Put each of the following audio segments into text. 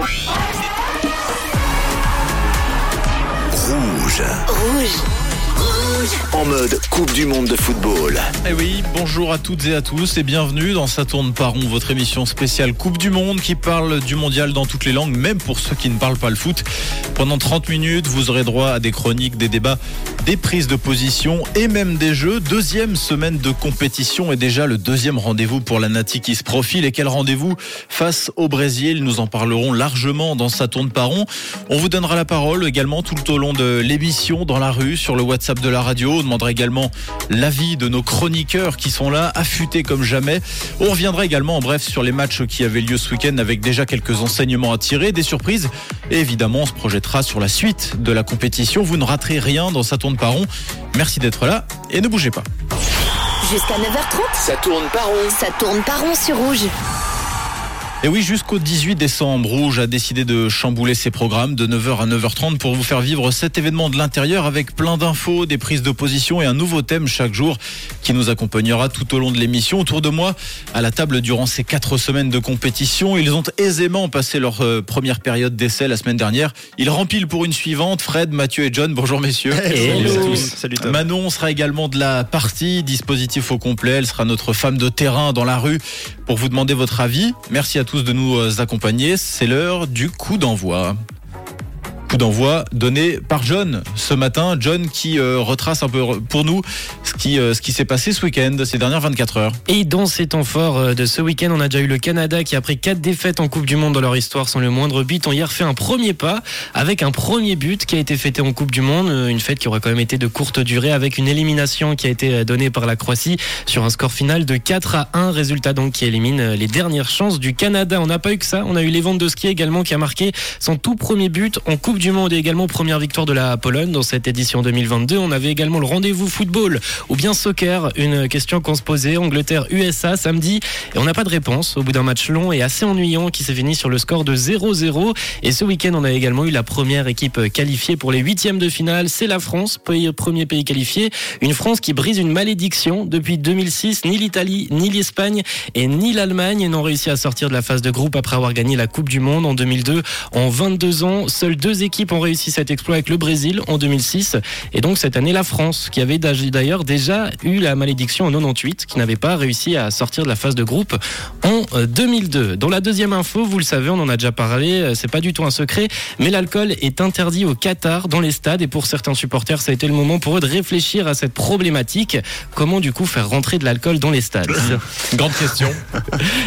Rouge. Rouge. En mode Coupe du Monde de football. Eh oui, bonjour à toutes et à tous et bienvenue dans Ça tourne par rond, votre émission spéciale Coupe du Monde qui parle du mondial dans toutes les langues, même pour ceux qui ne parlent pas le foot. Pendant 30 minutes, vous aurez droit à des chroniques, des débats, des prises de position et même des jeux. Deuxième semaine de compétition et déjà le deuxième rendez-vous pour la Nati qui se profile. Et quel rendez-vous face au Brésil? Nous en parlerons largement dans Ça tourne par rond. On vous donnera la parole également tout au long de l'émission dans la rue, sur le WhatsApp de la radio on demandera également l'avis de nos chroniqueurs qui sont là, affûtés comme jamais. On reviendra également en bref sur les matchs qui avaient lieu ce week-end avec déjà quelques enseignements à tirer, des surprises. Et évidemment, on se projettera sur la suite de la compétition. Vous ne raterez rien dans Ça tourne par rond. Merci d'être là et ne bougez pas. Jusqu'à 9h30. Ça tourne par rond. Ça tourne par rond sur rouge. Et oui, jusqu'au 18 décembre, Rouge a décidé de chambouler ses programmes de 9h à 9h30 pour vous faire vivre cet événement de l'intérieur avec plein d'infos, des prises d'opposition et un nouveau thème chaque jour qui nous accompagnera tout au long de l'émission. Autour de moi, à la table durant ces quatre semaines de compétition, ils ont aisément passé leur euh, première période d'essai la semaine dernière. Ils remplissent pour une suivante. Fred, Mathieu et John, bonjour messieurs. Salut Salut Manon sera également de la partie, dispositif au complet. Elle sera notre femme de terrain dans la rue pour vous demander votre avis. Merci à tous de nous euh, accompagner. C'est l'heure du coup d'envoi coup d'envoi donné par John ce matin. John qui euh, retrace un peu pour nous ce qui, euh, qui s'est passé ce week-end, ces dernières 24 heures. Et dans ces temps forts euh, de ce week-end, on a déjà eu le Canada qui, après quatre défaites en Coupe du Monde dans leur histoire sans le moindre but, ont hier fait un premier pas avec un premier but qui a été fêté en Coupe du Monde. Une fête qui aurait quand même été de courte durée avec une élimination qui a été donnée par la Croatie sur un score final de 4 à 1. Résultat donc qui élimine les dernières chances du Canada. On n'a pas eu que ça. On a eu les ventes de ski également qui a marqué son tout premier but en Coupe du Monde et également première victoire de la Pologne dans cette édition 2022. On avait également le rendez-vous football ou bien soccer, une question qu'on se posait, Angleterre-USA samedi, et on n'a pas de réponse au bout d'un match long et assez ennuyant qui s'est fini sur le score de 0-0. Et ce week-end, on a également eu la première équipe qualifiée pour les huitièmes de finale, c'est la France, premier pays qualifié. Une France qui brise une malédiction depuis 2006. Ni l'Italie, ni l'Espagne et ni l'Allemagne n'ont réussi à sortir de la phase de groupe après avoir gagné la Coupe du Monde en 2002. En 22 ans, seules deux équipes ont réussi réussi cet exploit avec le Brésil en 2006. Et donc cette année, la France, qui avait d'ailleurs déjà eu la malédiction en 98, qui n'avait pas réussi à sortir de la phase de groupe en 2002. Euh, dans la deuxième info, vous le savez, on en a déjà parlé, euh, c'est pas du tout un secret, mais l'alcool est interdit au Qatar dans les stades et pour certains supporters, ça a été le moment pour eux de réfléchir à cette problématique. Comment du coup faire rentrer de l'alcool dans les stades? Grande question.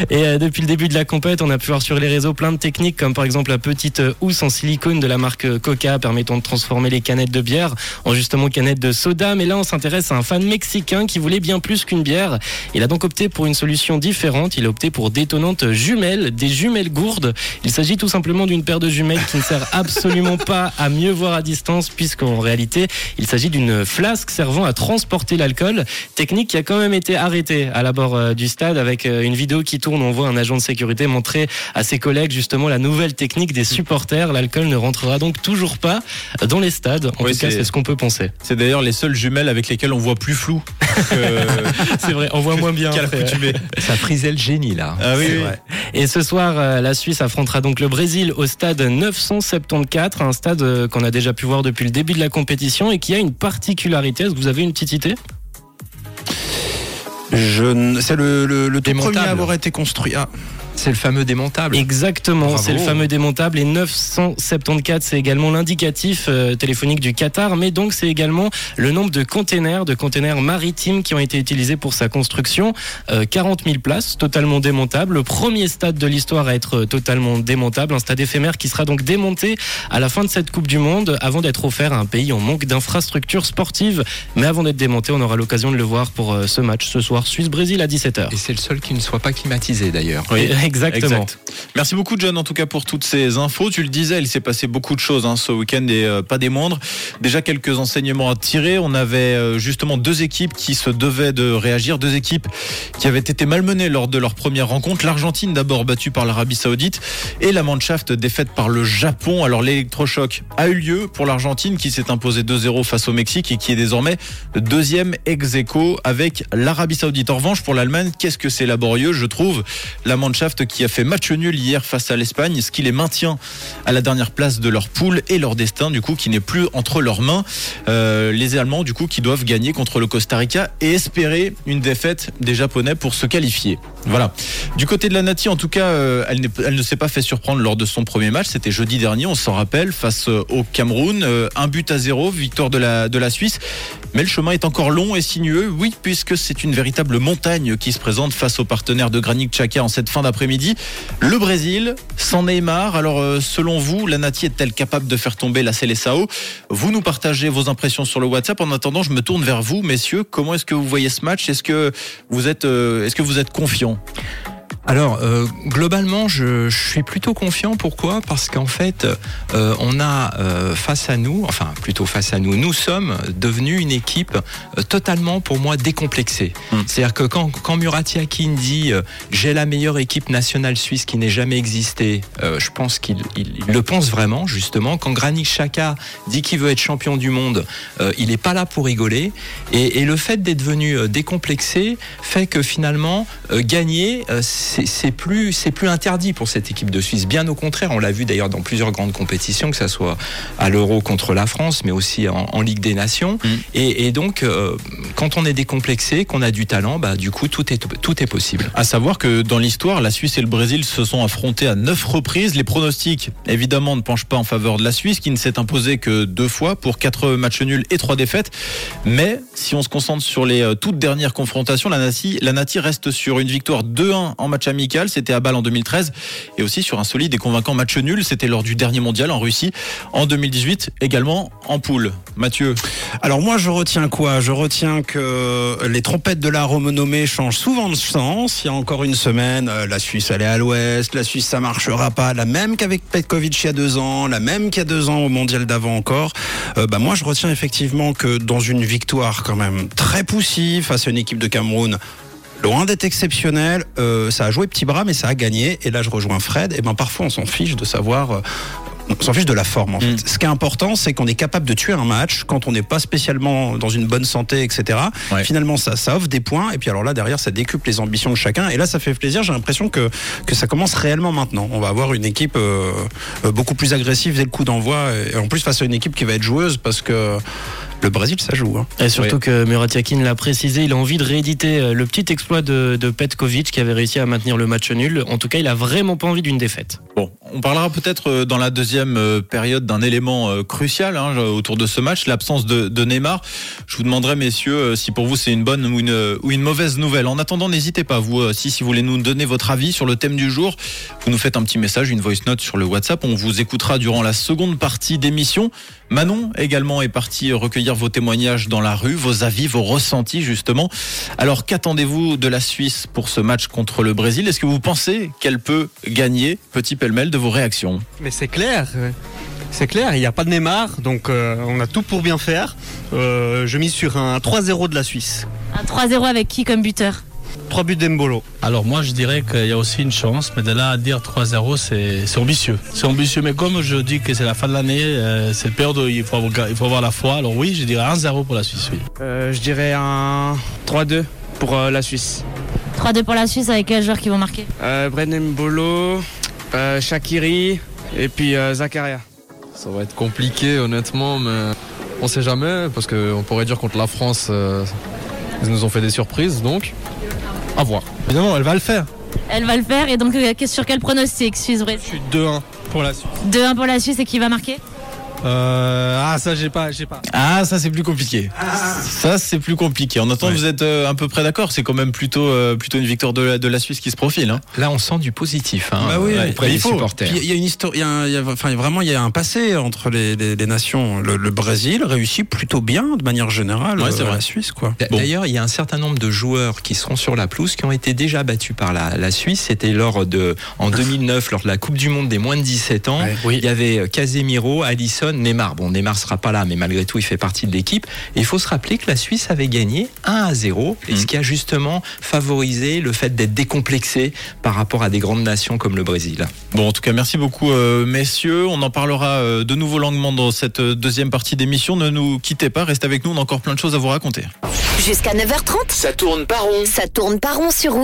Et euh, depuis le début de la compète, on a pu voir sur les réseaux plein de techniques comme par exemple la petite housse en silicone de la marque Coca permettant de transformer les canettes de bière en justement canettes de soda. Mais là, on s'intéresse à un fan mexicain qui voulait bien plus qu'une bière. Il a donc opté pour une solution différente. Il a opté pour d'étonnantes jumelles, des jumelles gourdes. Il s'agit tout simplement d'une paire de jumelles qui ne sert absolument pas à mieux voir à distance puisqu'en réalité, il s'agit d'une flasque servant à transporter l'alcool. Technique qui a quand même été arrêtée à la bord euh, du stade avec euh, une vidéo qui tourne. On voit un agent de sécurité montrer à ses collègues justement la nouvelle technique des supporters. L'alcool ne rentrera donc toujours pas dans les stades. En tout cas, c'est ce qu'on peut penser. C'est d'ailleurs les seules jumelles avec lesquelles on voit plus flou. c'est vrai, on voit moins bien. Ça frisait le génie là. Ah oui, Et ce soir, euh, la Suisse affrontera donc le Brésil au stade 974, un stade euh, qu'on a déjà pu voir depuis le début de la compétition et qui a une particularité. Est-ce que vous avez une petite idée? Je... C'est le, le, tout premier à avoir été construit. Ah. C'est le fameux démontable. Exactement, c'est le fameux démontable. Et 974, c'est également l'indicatif euh, téléphonique du Qatar, mais donc c'est également le nombre de containers, de containers maritimes qui ont été utilisés pour sa construction. 40 euh, 000 places, totalement démontables. Le premier stade de l'histoire à être totalement démontable, un stade éphémère qui sera donc démonté à la fin de cette Coupe du Monde, avant d'être offert à un pays en manque d'infrastructures sportives. Mais avant d'être démonté, on aura l'occasion de le voir pour euh, ce match ce soir, Suisse-Brésil à 17h. Et c'est le seul qui ne soit pas climatisé d'ailleurs. Oui. Exactement. Merci beaucoup John en tout cas pour toutes ces infos. Tu le disais, il s'est passé beaucoup de choses hein, ce week-end et euh, pas des moindres. Déjà quelques enseignements à tirer. On avait euh, justement deux équipes qui se devaient de réagir, deux équipes qui avaient été malmenées lors de leur première rencontre. L'Argentine d'abord battue par l'Arabie Saoudite et la Mannschaft défaite par le Japon. Alors l'électrochoc a eu lieu pour l'Argentine qui s'est imposée 2-0 face au Mexique et qui est désormais deuxième ex aequo avec l'Arabie Saoudite. En revanche pour l'Allemagne, qu'est-ce que c'est laborieux, je trouve. La Mannschaft Qui a fait match nul hier face à l'Espagne, ce qui les maintient à la dernière place de leur poule et leur destin du coup qui n'est plus entre leurs mains. Euh, les Allemands du coup qui doivent gagner contre le Costa Rica et espérer une défaite des Japonais pour se qualifier. Voilà. Du côté de la Nati, en tout cas, euh, elle, ne s'est pas fait surprendre lors de son premier match. C'était jeudi dernier, on s'en rappelle, face euh, au Cameroun. Un but à zéro, victoire de la Suisse. Mais le chemin est encore long et sinueux, oui, puisque c'est une véritable montagne qui se présente face aux partenaires de Granit Xhaka en cette fin d'après-midi. Le Brésil, sans Neymar. Alors, selon vous, la Nati est-elle capable de faire tomber la Célessao? Vous nous partagez vos impressions sur le WhatsApp. En attendant, je me tourne vers vous, messieurs. Comment est-ce que vous voyez ce match? Est-ce que vous êtes, est-ce que vous êtes confiant? Alors euh, globalement, je, je, suis plutôt confiant. Pourquoi? Parce qu'en fait, euh, on a euh, face à nous, enfin plutôt face à nous, nous sommes devenus une équipe totalement, pour moi, décomplexée. Hmm. C'est-à-dire que quand, quand Murat Yakin dit j'ai la meilleure équipe nationale suisse qui n'ait jamais existé, je pense qu'il il, le pense vraiment. Justement, quand Granit Xhaka dit qu'il veut être champion du monde, il n'est pas là pour rigoler. Et, et le fait d'être devenu décomplexé fait que finalement gagner c'est plus c'est plus interdit pour cette équipe de Suisse. Bien au contraire, on l'a vu d'ailleurs dans plusieurs grandes compétitions, que ce soit à l'Euro contre la France, mais aussi en, Ligue des Nations. Mm. Et, donc, euh, quand on est décomplexé, qu'on a du talent, bah du coup tout est tout est possible. À savoir que dans l'histoire, la Suisse et le Brésil se sont affrontés à neuf reprises. Les pronostics, évidemment, ne penchent pas en faveur de la Suisse, qui ne s'est imposée que deux fois pour quatre matchs nuls et trois défaites. Mais si on se concentre sur les euh, toutes dernières confrontations, la Nati, la Nati reste sur une victoire 2-1 en match amical, c'était à Bâle en 2013, et aussi sur un solide et convaincant match nul, c'était lors du dernier mondial en Russie en 2018, également en poule. Mathieu Alors moi je retiens quoi? Je retiens que les trompettes de la renommée changent souvent de sens. Il y a encore une semaine, euh, la Suisse allait à l'ouest, la Suisse ça marchera pas, la même qu'avec Petkovic il y a deux ans, la même qu'il y a deux ans au mondial d'avant encore. Euh, bah moi je retiens effectivement que dans une victoire quand même très poussive face à une équipe de Cameroun loin d'être exceptionnel. Euh, ça a joué petit bras, mais ça a gagné. Et là, je rejoins Fred. Et ben parfois, on s'en fiche de savoir. Euh, on s'en fiche de la forme en fait. Mm. Ce qui est important, c'est qu'on est capable de tuer un match quand on n'est pas spécialement dans une bonne santé, etc. Finalement, ça, ça offre des points. Et puis alors là, derrière, ça décuple les ambitions de chacun. Et là, ça fait plaisir. J'ai l'impression que, que ça commence réellement maintenant. On va avoir une équipe euh, beaucoup plus agressive dès le coup d'envoi. Et en plus, face à une équipe qui va être joueuse parce que le Brésil, ça joue. Hein. Et surtout que Murat Yakin l'a précisé, il a envie de rééditer euh, le petit exploit de, de, Petkovic qui avait réussi à maintenir le match nul. En tout cas, il a vraiment pas envie d'une défaite. Bon, on parlera peut-être euh, dans la deuxième euh, période d'un élément crucial hein, autour de ce match, l'absence de, de, Neymar. Je vous demanderai, messieurs, si pour vous c'est une bonne ou une, ou une mauvaise nouvelle. En attendant, n'hésitez pas, vous aussi, si vous voulez nous donner votre avis sur le thème du jour, vous nous faites un petit message, une voice note sur le WhatsApp. On vous écoutera durant la seconde partie d'émission. Manon également est partie recueillir vos témoignages dans la rue, vos avis, vos ressentis justement. Alors qu'attendez-vous de la Suisse pour ce match contre le Brésil? Est-ce que vous pensez qu'elle peut gagner? Petit pêle-mêle de vos réactions. Mais c'est clair. C'est clair, il n'y a pas de Neymar, donc euh, on a tout pour bien faire. Euh, je mise sur un 3-0 de la Suisse. Un 3-0 avec qui comme buteur? 3 buts d'Embolo. Alors moi je dirais qu'il y a aussi une chance, mais de là à dire 3-0 c'est ambitieux. C'est ambitieux, mais comme je dis que c'est la fin de l'année, euh, c'est le période où il faut, avoir, il faut avoir la foi. Alors oui, je dirais 1-0 pour la Suisse. Oui. Euh, je dirais un 3-2 pour euh, la Suisse. 3-2 pour la Suisse avec quels joueurs qui vont marquer? Euh, Brennan Mbolo, Shakiri et puis Zakaria. Ça va être compliqué honnêtement, mais on sait jamais parce qu'on pourrait dire contre la France, ils nous ont fait des surprises donc. À voir. Évidemment, elle va le faire. Elle va le faire. Et donc, euh, sur quel pronostic Suisse Je suis 2-1 pour la Suisse. 2-1 pour la Suisse et qui va marquer? Euh, ah ça j'ai pas j'ai pas. Ah ça c'est plus compliqué. Ça c'est plus compliqué. En attendant vous êtes euh, à peu près d'accord. C'est quand même plutôt euh, plutôt une victoire de la, de la Suisse qui se profile. Hein. Là on sent du positif. Hein, bah oui, auprès des supporters. Il y a une histoire. Il y a, enfin vraiment il y a un passé entre les, les, nations. Le, Brésil réussit plutôt bien de manière générale. Ouais, c'est la Suisse quoi. D'ailleurs il y a un certain nombre de joueurs qui seront sur la pelouse qui ont été déjà battus par la, la Suisse. C'était lors de en 2009 lors de la Coupe du Monde des moins de 17 ans. Il y avait Casemiro, Alisson, Neymar. Bon Neymar sera pas là, mais malgré tout, il fait partie de l'équipe. Il faut se rappeler que la Suisse avait gagné 1 à 0, et ce mm. qui a justement favorisé le fait d'être décomplexé par rapport à des grandes nations comme le Brésil. Bon, en tout cas, merci beaucoup, euh, messieurs. On en parlera euh, de nouveau longuement dans cette euh, deuxième partie d'émission. Ne nous quittez pas, restez avec nous, on a encore plein de choses à vous raconter. Jusqu'à 9h30, ça tourne par rond. Ça tourne par rond sur Rouge.